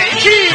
北京。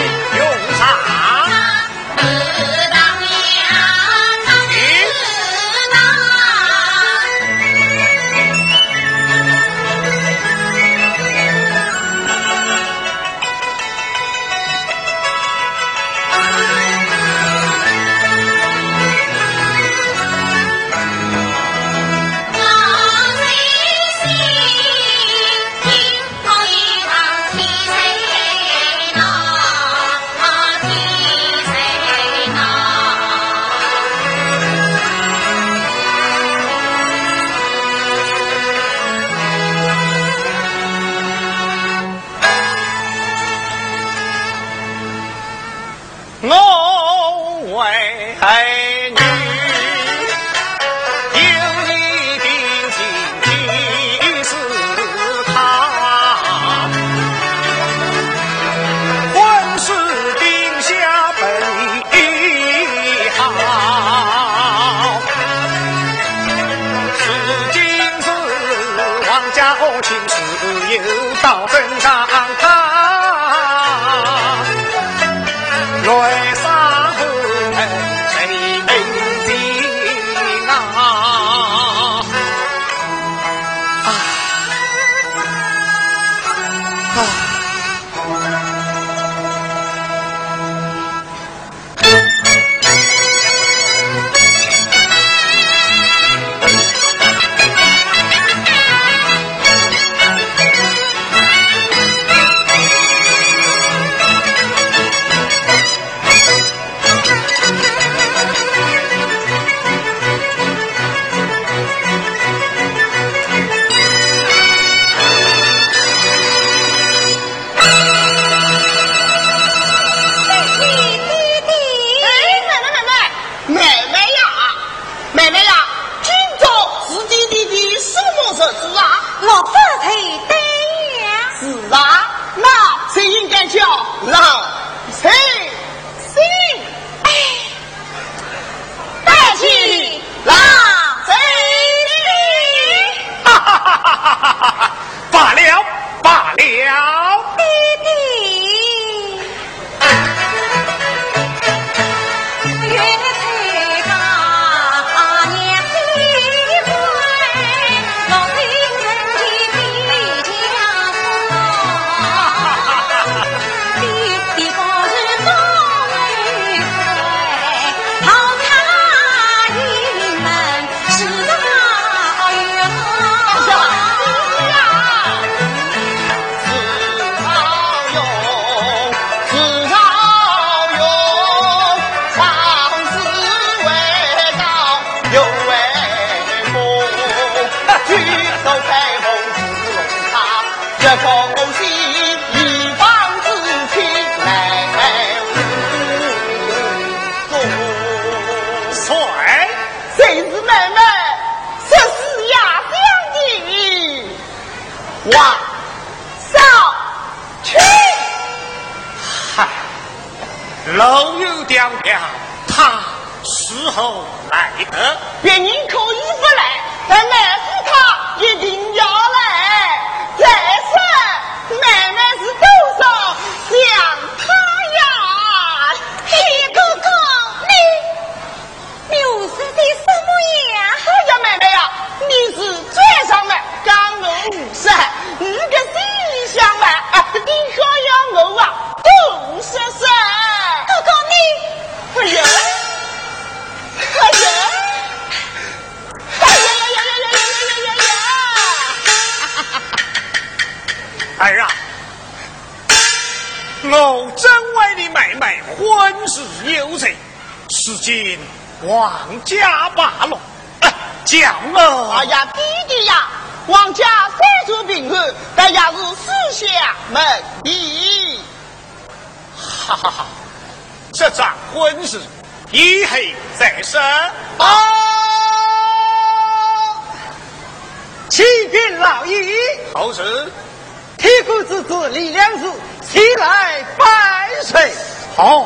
起来拜岁好，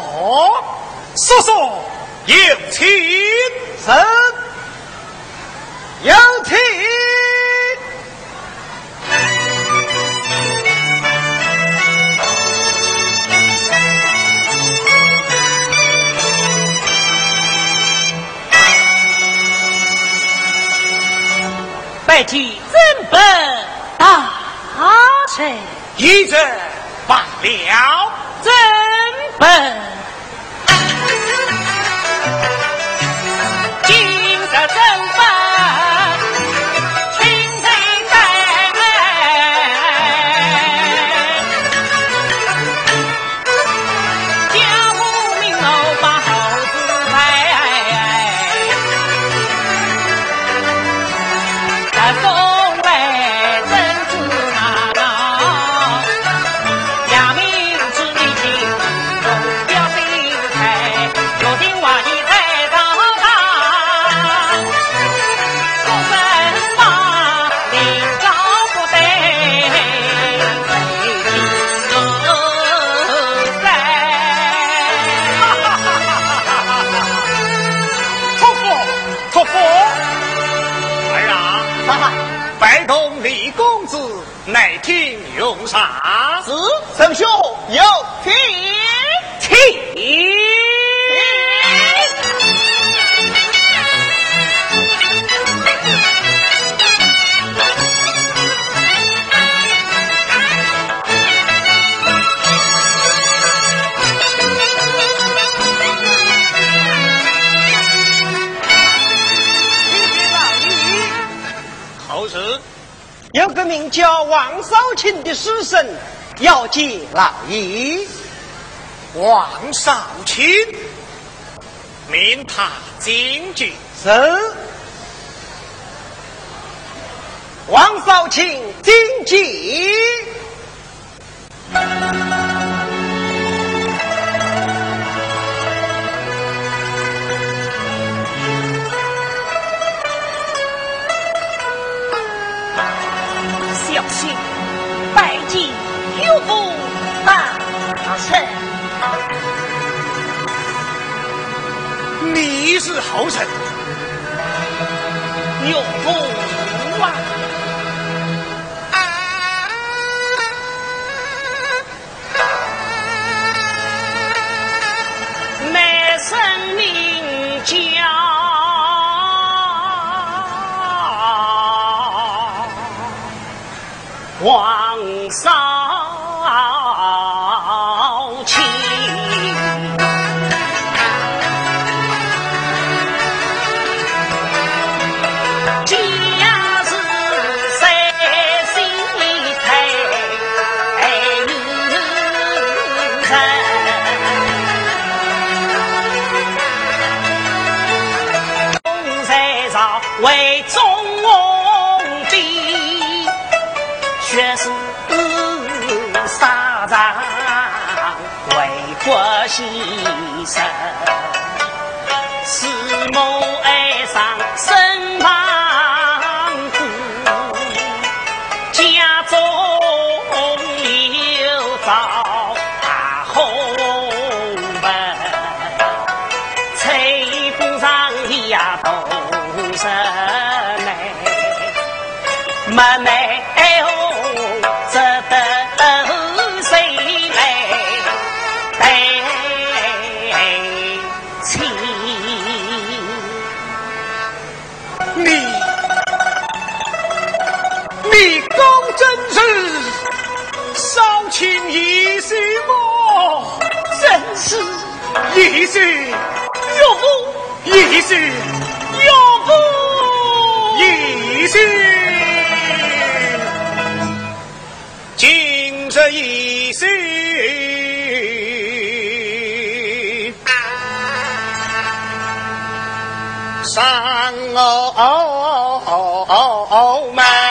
叔叔有请人，有请。拜祭尊本大臣，一。罢了，怎本？王少卿的死神要见老爷。王少卿，命他进局。是，王少卿进局。臣，你是侯臣，有福啊！满生名叫，皇上。纵横遍血染沙场为国牺牲是母哀伤身 oh, oh, oh, oh, oh, oh, man.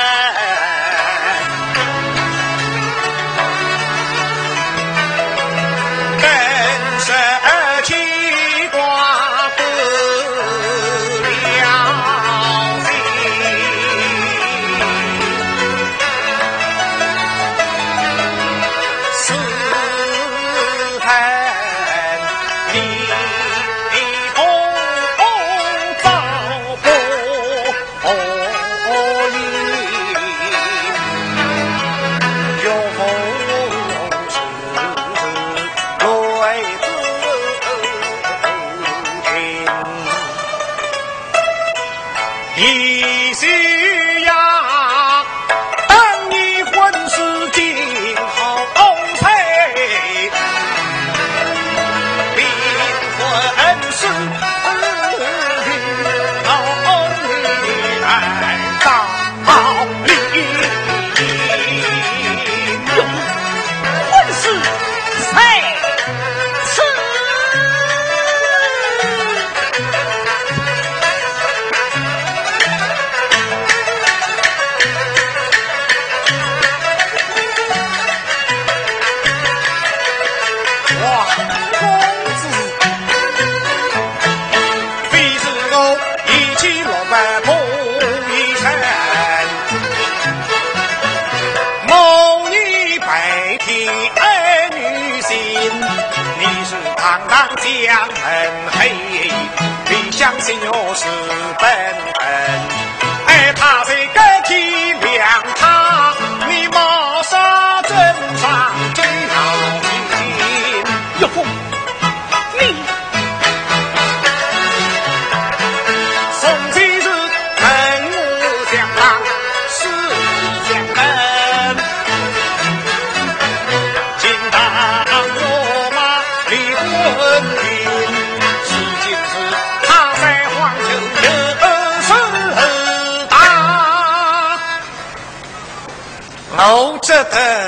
था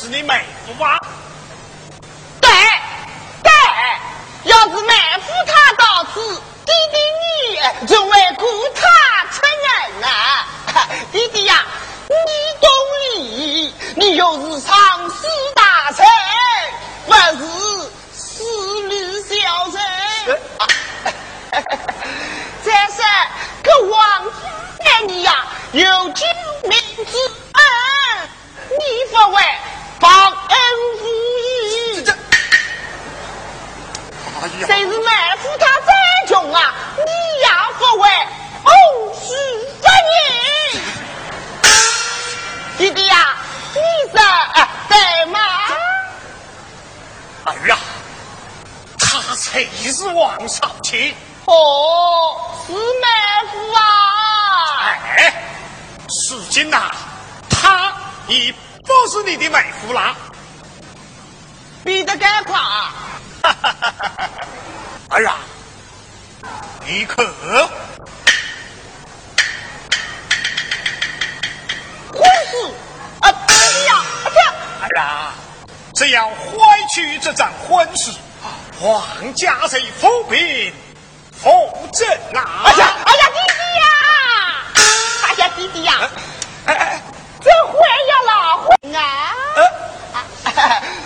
是你妹？啊，只要坏去这桩婚事，皇家贼府兵扶正啊！哎呀，哎呀，弟弟呀！哎呀，弟弟呀！哎哎，这婚呀啦，婚啊！呃，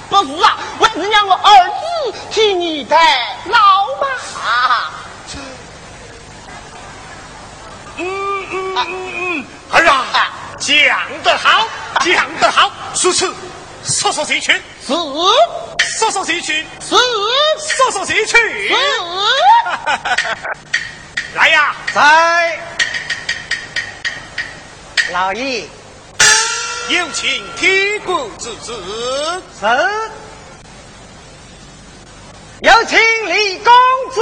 不是啊，我是让我儿子替你代劳嘛。嗯嗯嗯嗯，儿啊，讲得好，讲得好，如此，说说谁去？是说说谁去？是说说谁去？是，来呀！在老爷有请铁骨之子。是，有请李公子。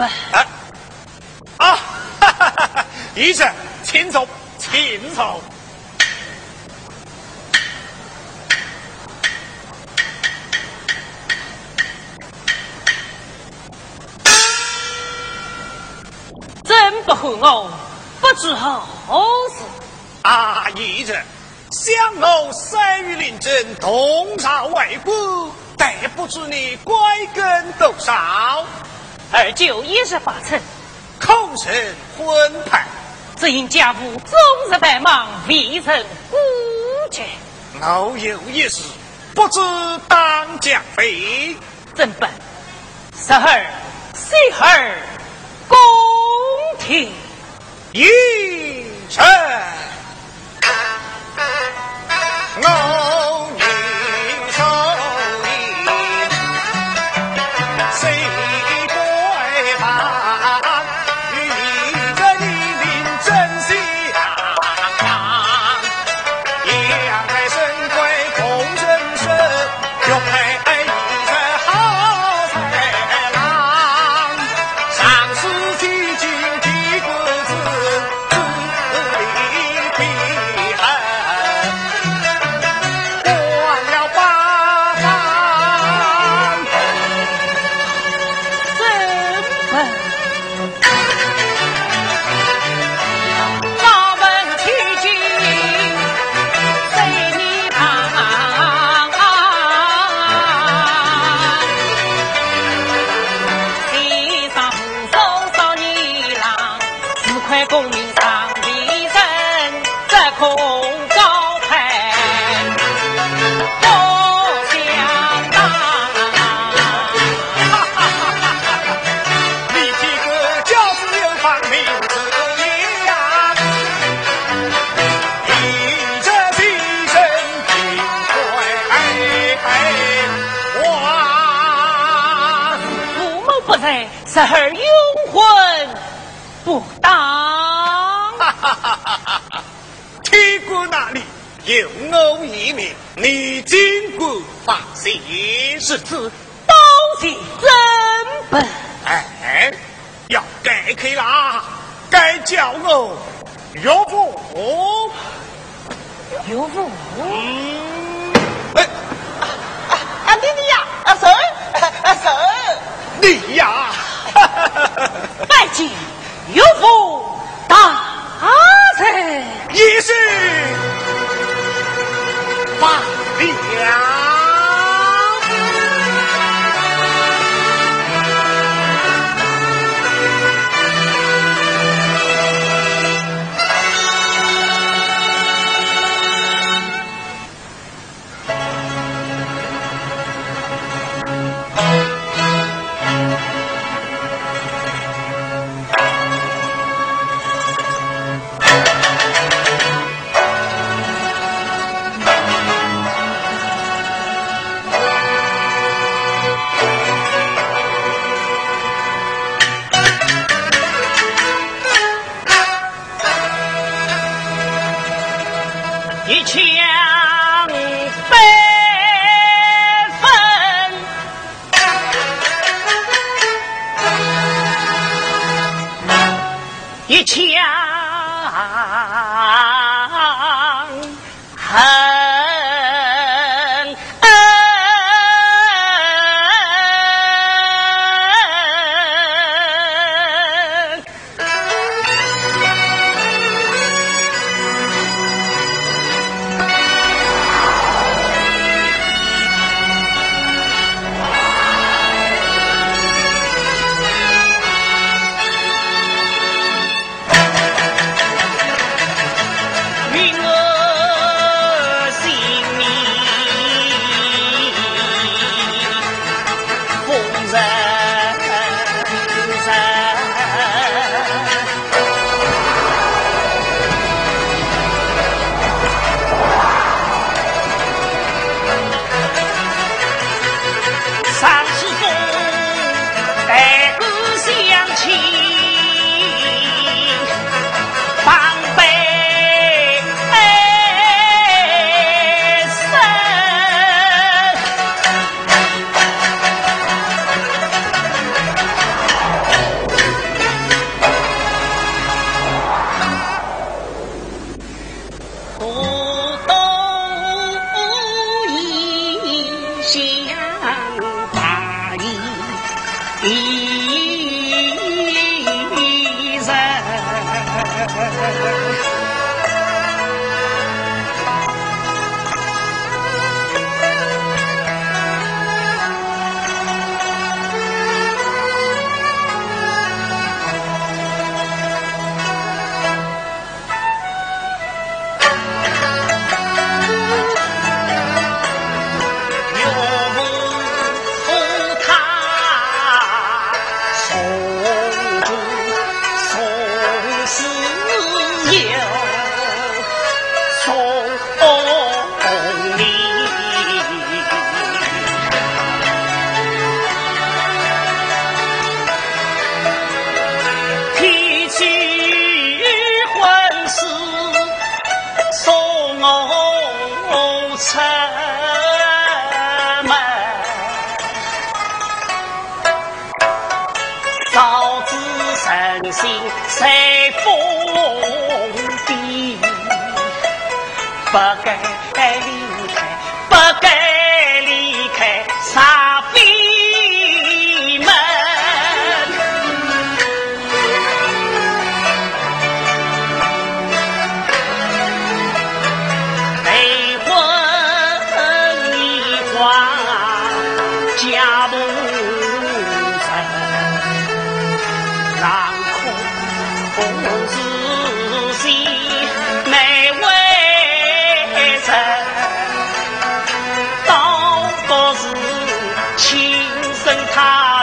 啊啊！哈哈哈哈医生，请坐，请坐。真不和我，不知好事。啊，医生，想我生于临阵，同朝为官，但不知你贵庚多少，二舅也是发臣，恐成婚派。只因家父终日繁忙，未曾顾及。我有一事，不知当讲非。真笨，十二、十二，宫廷。一生，我十二永婚不当。哈哈哈哈哈哈！铁骨那里有我一名，你尽管放心。是此东西真本，哎，要改去啦，该叫我岳父。岳父嗯，哎，啊，弟弟呀，啊神，啊神，你呀，拜见有福大人。已是罢了。é. é, é, é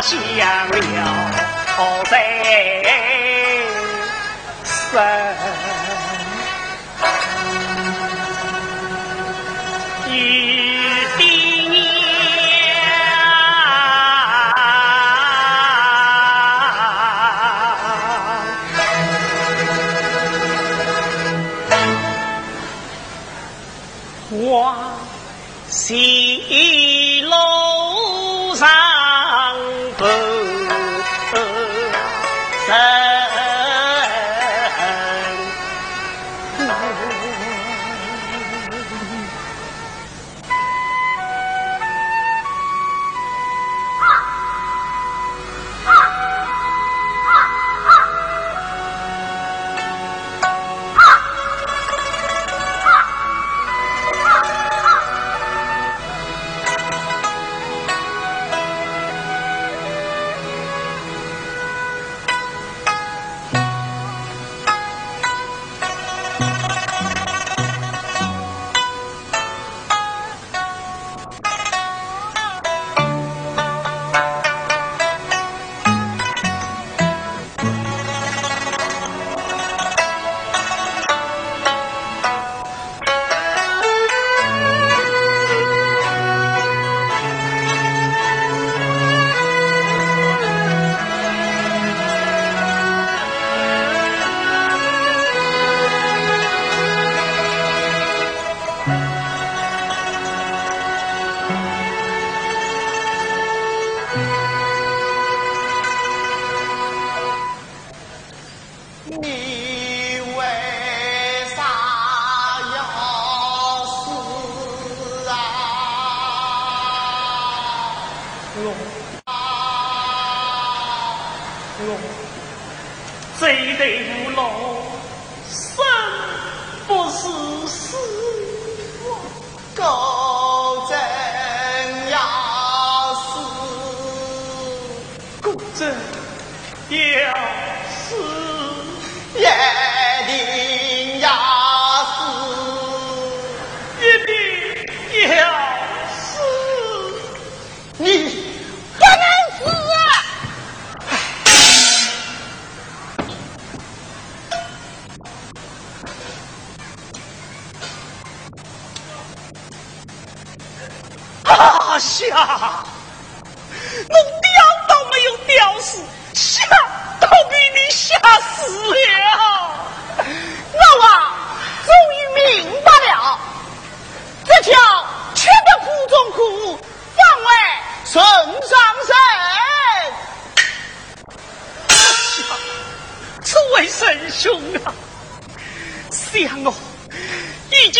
想了，好在身。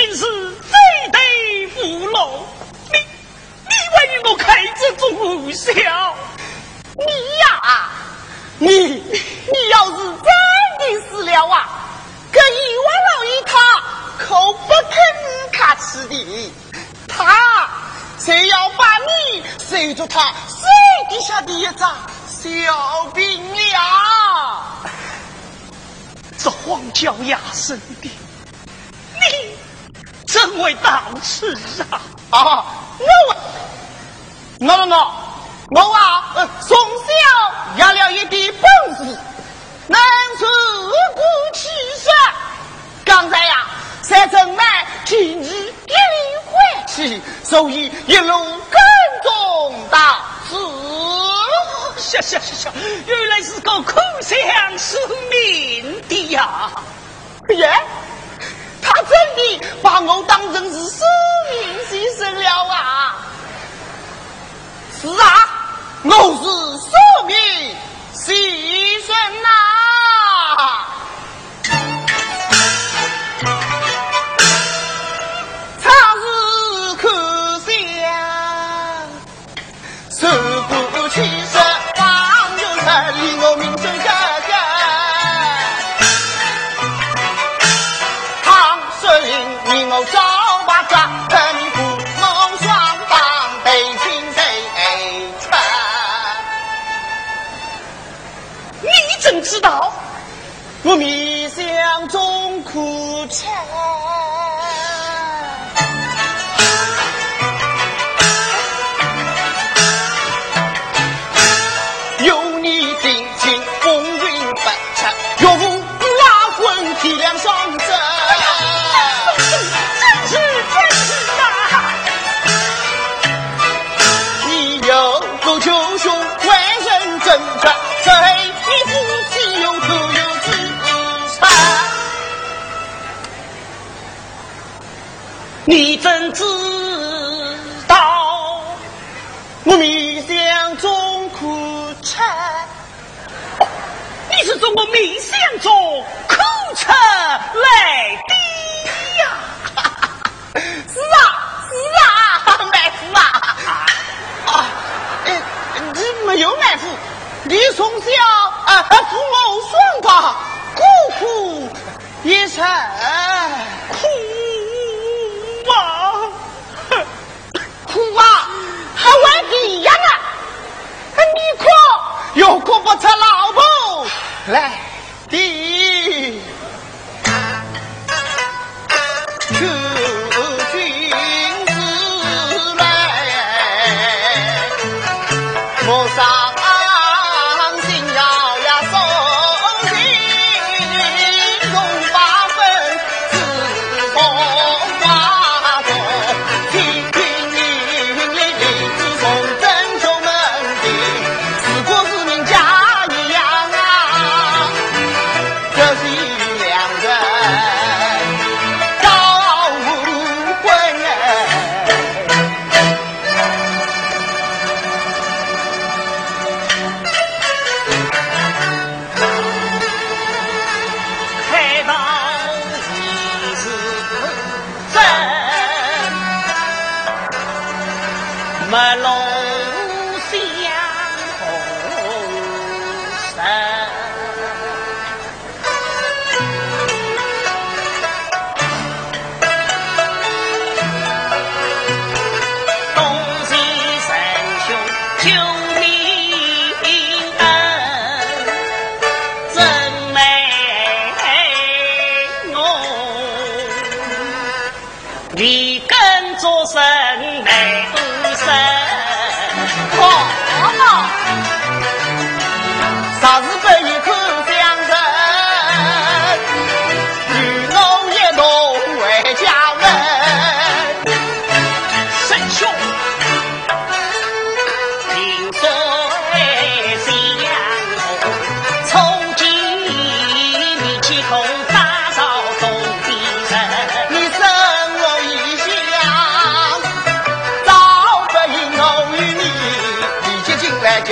已经是罪得无劳，你你为我开这种玩笑，你呀，你你要是真的死了啊，这阎王老爷他可不肯客气的，他谁要把你随着他水底下的一张小兵了。这荒郊野生的，真为道痴啊！啊，我我我我啊，呃从小养了一点本事，能自古其实。刚才呀，在城外听你一领回去，所以一路跟踪到此。笑笑笑笑，原来是个苦相思命的呀！耶，他真的把我当成是生命牺牲了啊！是啊，我是生命牺牲呐、知道？我迷香中苦沉，你怎知道？我迷想中苦吃，你是从我面相中苦吃来的呀！是啊是啊，妹夫啊啊！你没有妹夫，你从小啊父母双亡，孤苦一生。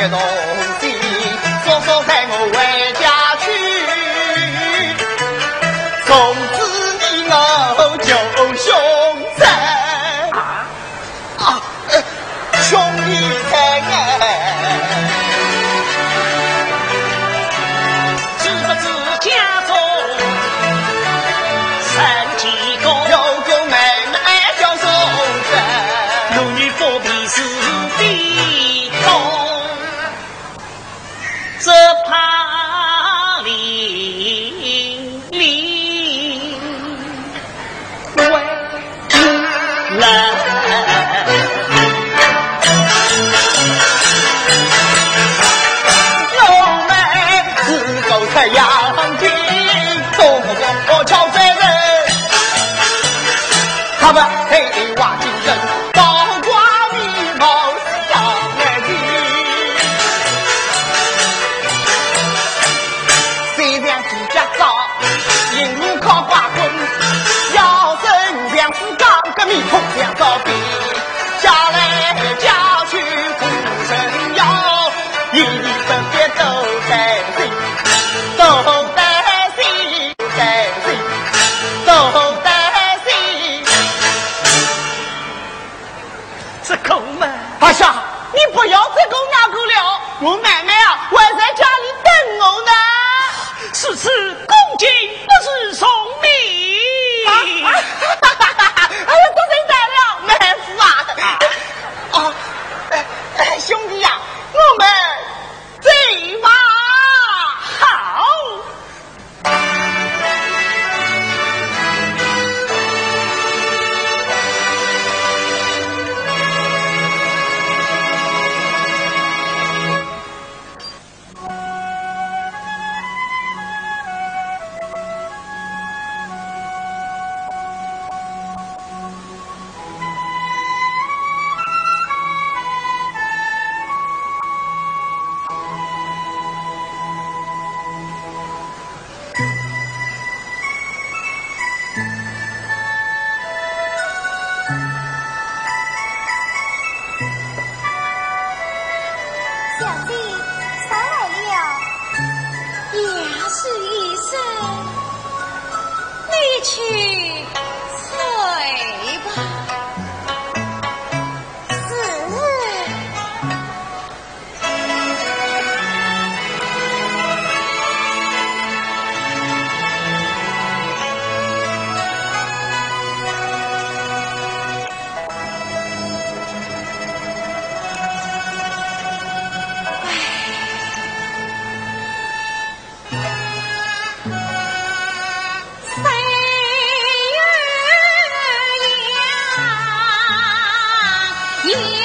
到。恭敬不是送礼。Yeah!